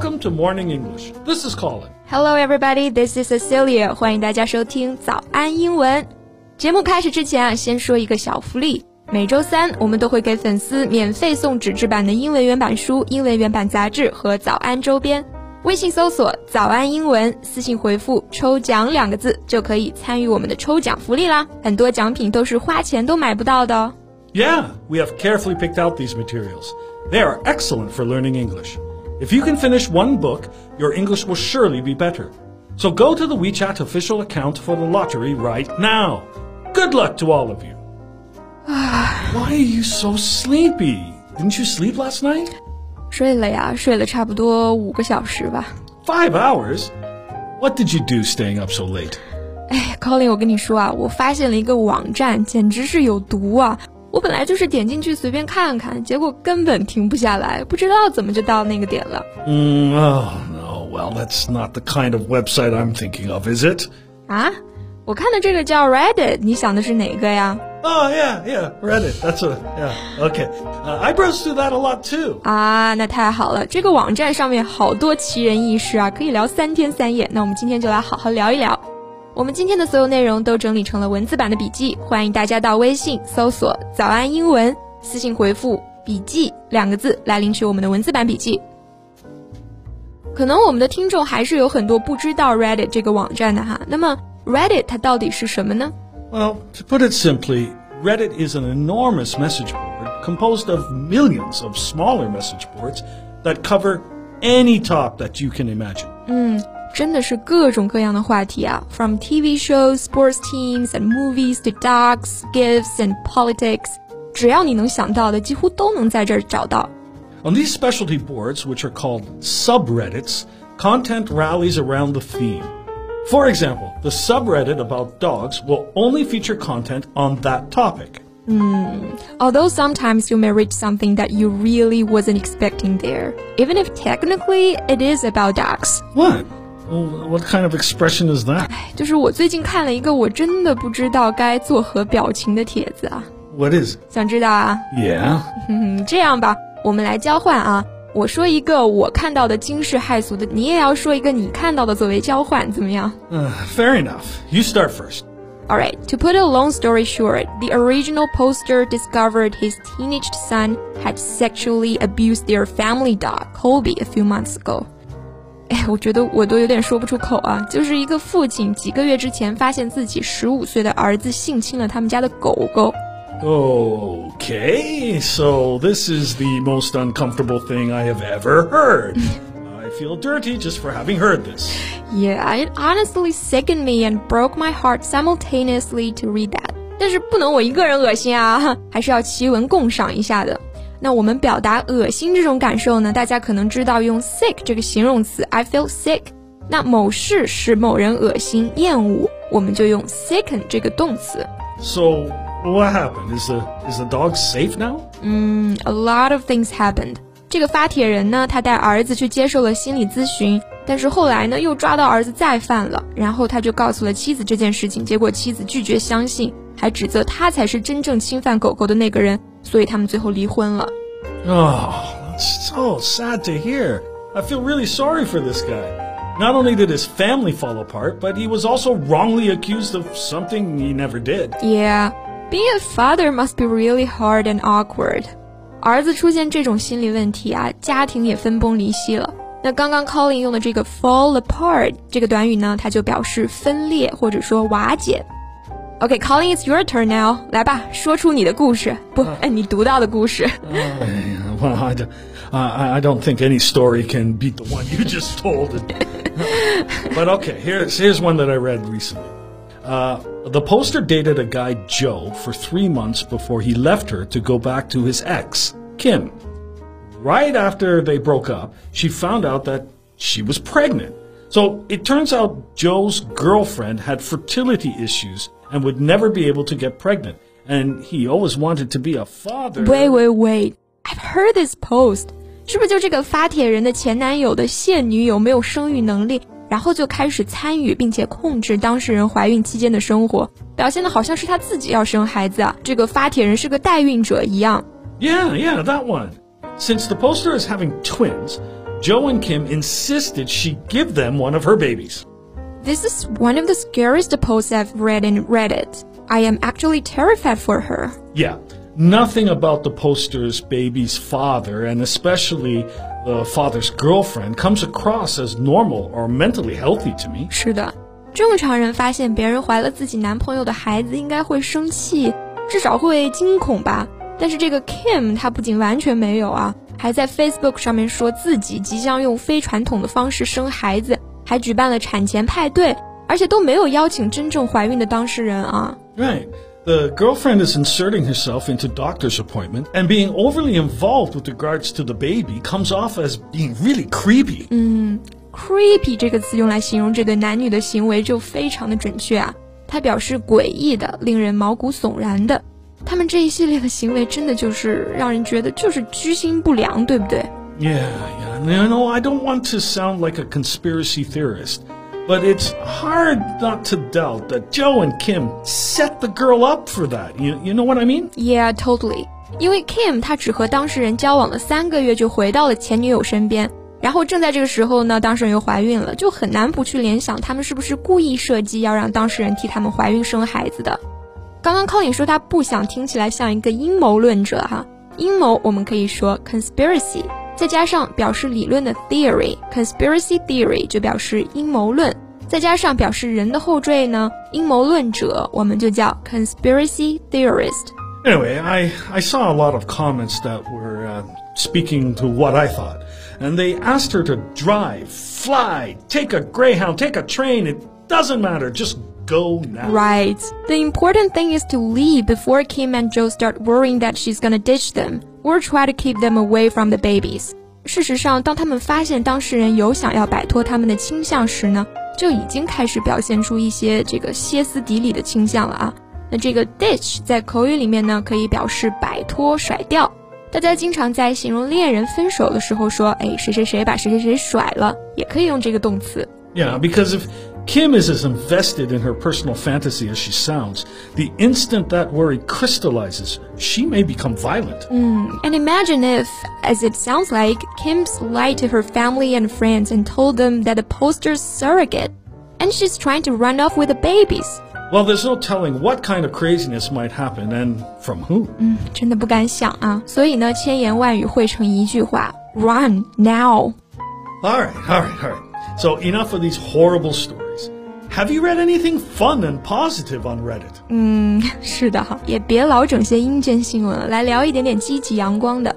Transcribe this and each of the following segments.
Welcome to Morning English. This is Colin. Hello, everybody. This is Cecilia. 欢迎大家收听早安英文。节目开始之前啊，先说一个小福利。每周三我们都会给粉丝免费送纸质版的英文原版书、英文原版杂志和早安周边。微信搜索“早安英文”，私信回复“抽奖”两个字，就可以参与我们的抽奖福利啦。很多奖品都是花钱都买不到的哦。Yeah, we have carefully picked out these materials. They are excellent for learning English. If you can finish one book, your English will surely be better. So go to the WeChat official account for the lottery right now. Good luck to all of you. Why are you so sleepy? Didn't you sleep last night? 睡了呀，睡了差不多五个小时吧。 Five hours? What did you do staying up so late? 哎，Colin，我跟你说啊，我发现了一个网站，简直是有毒啊！ 我本来就是点进去随便看看，结果根本停不下来，不知道怎么就到那个点了。Mm, oh, no. Well, that's not the kind of website I'm thinking of, is it? 啊，我看的这个叫 Reddit，你想的是哪个呀？Oh, yeah, yeah. Reddit. That's a, yeah. Okay. Uh, I browse through that a lot too. 啊，那太好了，这个网站上面好多奇人异事啊，可以聊三天三夜。那我们今天就来好好聊一聊。我们今天的所有内容都整理成了文字版的笔记，欢迎大家到微信搜索“早安英文”，私信回复“笔记”两个字来领取我们的文字版笔记。可能我们的听众还是有很多不知道 Reddit 这个网站的哈。那么 Reddit 它到底是什么呢？Well, to put it simply, Reddit is an enormous message board composed of millions of smaller message boards that cover any top that you can imagine. 真的是各种各样的话题啊，from TV shows, sports teams and movies to dogs, gifts and politics，只要你能想到的，几乎都能在这儿找到。 On these specialty boards, which are called subreddits, content rallies around the theme. For example, the subreddit about dogs will only feature content on that topic. Although sometimes you may reach something that you really wasn't expecting there, even if technically it is about dogs。 What? Well, what kind of expression is that? 就是我最近看了一个我真的不知道该作何表情的帖子啊， What is it? 想知道啊？ Yeah. 嗯，这样吧，我们来交换啊。我说一个我看到的惊世骇俗的，你也要说一个你看到的作为交换，怎么样 Uh, fair enough. You start first. Alright, to put a long story short, the original poster discovered his teenage son had sexually abused their family dog, Colby, a few months ago. 哎，我觉得我都有点说不出口啊。就是一个父亲几个月之前发现自己十五岁的儿子性侵了他们家的狗狗。 Okay, so this is the most uncomfortable thing I have ever heard. I feel dirty just for having heard this. Yeah, it honestly sickened me and broke my heart simultaneously to read that. 但是不能我一个人恶心啊，还是要齐文共赏一下的。 那我们表达恶心这种感受呢，大家可能知道用 sick 这个形容词，I feel sick。那某事使某人恶心、厌恶，我们就用 sicken 这个动词。So, what happened? Is the is the dog safe now? 嗯，a lot of things happened。这个发帖人呢，他带儿子去接受了心理咨询，但是后来呢，又抓到儿子再犯了，然后他就告诉了妻子这件事情，结果妻子拒绝相信，还指责他才是真正侵犯狗狗的那个人，所以他们最后离婚了。 Oh, that's so sad to hear. I feel really sorry for this guy. Not only did his family fall apart, but he was also wrongly accused of something he never did. Yeah, being a father must be really hard and awkward. 儿子出现这种心理问题啊，家庭也分崩离析了。那刚刚 Colin 用的这个 fall apart 这个短语呢，它就表示分裂或者说瓦解。 OK, Colin, it's your turn now. 来吧，说出你的故事，不，哎，你读到的故事。 Well, I, d- I- I don't think any story can beat the one you just told. but okay, here's here's one that I read recently. Uh, the poster dated a guy Joe for three months before he left her to go back to his ex Kim. Right after they broke up, she found out that she was pregnant. So it turns out Joe's girlfriend had fertility issues and would never be able to get pregnant. And he always wanted to be a father. Wait, wait, wait. I've heard this post. 是不是就这个发帖人的前男友的现女友没有生育能力，然后就开始参与并且控制当事人怀孕期间的生活，表现的好像是他自己要生孩子啊？这个发帖人是个代孕者一样。 Yeah, yeah, that one. Since the poster is having twins, Joe and Kim insisted she give them one of her babies. This is one of the scariest posts I've read in Reddit. I am actually terrified for her. Yeah, nothing about the poster's baby's father, and especially the father's girlfriend, comes across as normal or mentally healthy to me. 是的，正常人发现别人怀了自己男朋友的孩子，应该会生气，至少会惊恐吧。但是这个 Kim 她不仅完全没有啊，还在 Facebook 上面说自己即将用非传统的方式生孩子。 还举办了产前派对，而且都没有邀请真正怀孕的当事人啊。Right. The girlfriend is inserting herself into doctor's appointment and being overly involved with regards to the baby comes off as being really creepy. 嗯，creepy 这个词用来形容这对男女的行为就非常的准确啊。它表示诡异的、令人毛骨悚然的。他们这一系列的行为真的就是让人觉得就是居心不良，对不对？yeah, yeah. You know, I don't want to sound like a conspiracy theorist, but it's hard not to doubt that Joe and Kim set the girl up for that. You, you know what I mean? Yeah, totally. 因为 Kim 他只和当事人交往了三个月就回到了前女友身边，然后正在这个时候呢，当事人又怀孕了，就很难不去联想他们是不是故意设计要让当事人替他们怀孕生孩子的。刚刚 Colin 说他不想听起来像一个阴谋论者哈，阴谋我们可以说 conspiracy。 再加上表示理论的 theory，conspiracy theory 就表示阴谋论。再加上表示人的后缀呢，阴谋论者，我们就叫 conspiracy theorist。Anyway, I, I saw a lot of comments that were uh, speaking to what I thought. And they asked her to drive, fly, take a Greyhound, take a train. It doesn't matter. Just go now. Right. The important thing is to leave before Kim and Joe start worrying that she's gonna ditch them Or try to keep them away from the babies. 事实上，当他们发现当事人有想要摆脱他们的倾向时呢，就已经开始表现出一些这个歇斯底里的倾向了啊。那这个 ditch 在口语里面呢，可以表示摆脱、甩掉。大家经常在形容恋人分手的时候说，哎，谁谁谁把谁谁谁甩了，也可以用这个动词。Yeah, because if Kim is as invested in her personal fantasy as she sounds. The instant that worry crystallizes, she may become violent. Mm, and imagine if, as it sounds like, Kim's lied to her family and friends and told them that the poster's surrogate, and she's trying to run off with the babies. Well, there's no telling what kind of craziness might happen and from who. 嗯，真的不敢想啊。所以呢，千言万语汇成一句话：Run now. All right, all right, all right. So enough of these horrible stories. Have you read anything fun and positive on Reddit? 嗯，是的哈，也别老整些阴间新闻了，来聊一点点积极阳光的。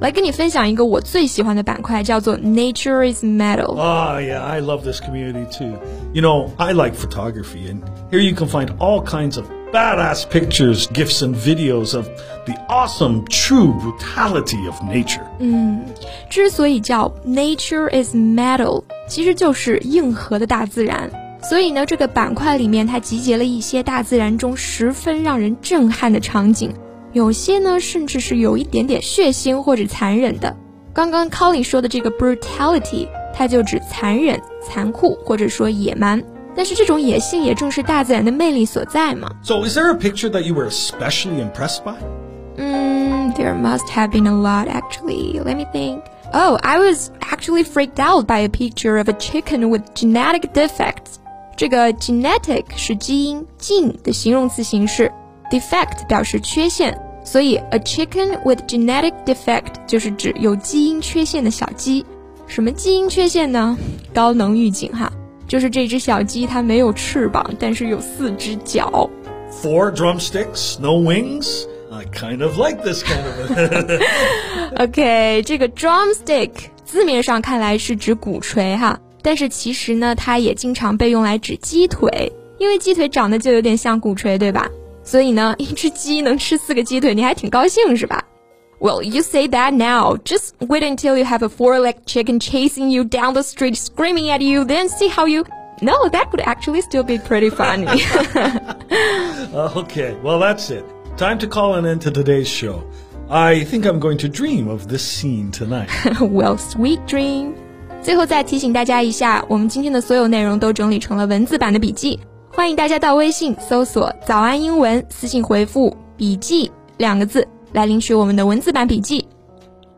来跟你分享一个我最喜欢的板块，叫做 Nature is Metal。Oh yeah, I love this community too. You know, I like photography, and here you can find all kinds of badass pictures, gifs, and videos of the awesome, true brutality of nature. 嗯，之所以叫 Nature is Metal，其实就是硬核的大自然。 所以呢，这个板块里面它集结了一些大自然中十分让人震撼的场景，有些呢甚至是有一点点血腥或者残忍的。刚刚 Colin 说的这个 brutality，它就指残忍、残酷或者说野蛮。但是这种野性也正是大自然的魅力所在嘛。So is there a picture that you were especially impressed by? Mm, there must have been a lot actually. Let me think. Oh, I was actually freaked out by a picture of a chicken with genetic defects. 这个 genetic 是基因近的形容词形式，defect 表示缺陷，所以 a chicken with genetic defect 就是指有基因缺陷的小鸡。什么基因缺陷呢？高能预警哈。就是这只小鸡它没有翅膀，但是有四只脚。Four drumsticks, no wings. I kind of like this kind of. OK，这个 drumstick 字面上看来是指鼓槌哈，但是其实呢，它也经常被用来指鸡腿，因为鸡腿长得就有点像鼓槌，对吧？所以呢，一只鸡能吃四个鸡腿，你还挺高兴是吧？well, you say that now. Just wait until you have a four-legged chicken chasing you down the street, screaming at you, then see how you... No, that could actually still be pretty funny. okay, well, that's it. Time to call an end to today's show. I think I'm going to dream of this scene tonight. well, sweet dream. 最后再提醒大家一下，我们今天的所有内容都整理成了文字版的笔记，欢迎大家到微信搜索“早安英文”，私信回复“笔记”两个字来领取我们的文字版笔记。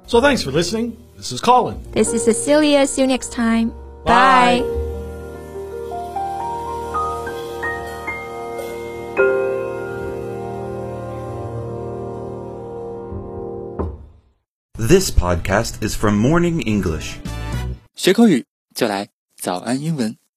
So thanks for listening. This is Colin. This is Cecilia. See you next time. Bye. Bye. This podcast is from Morning English. 学口语就来早安英文。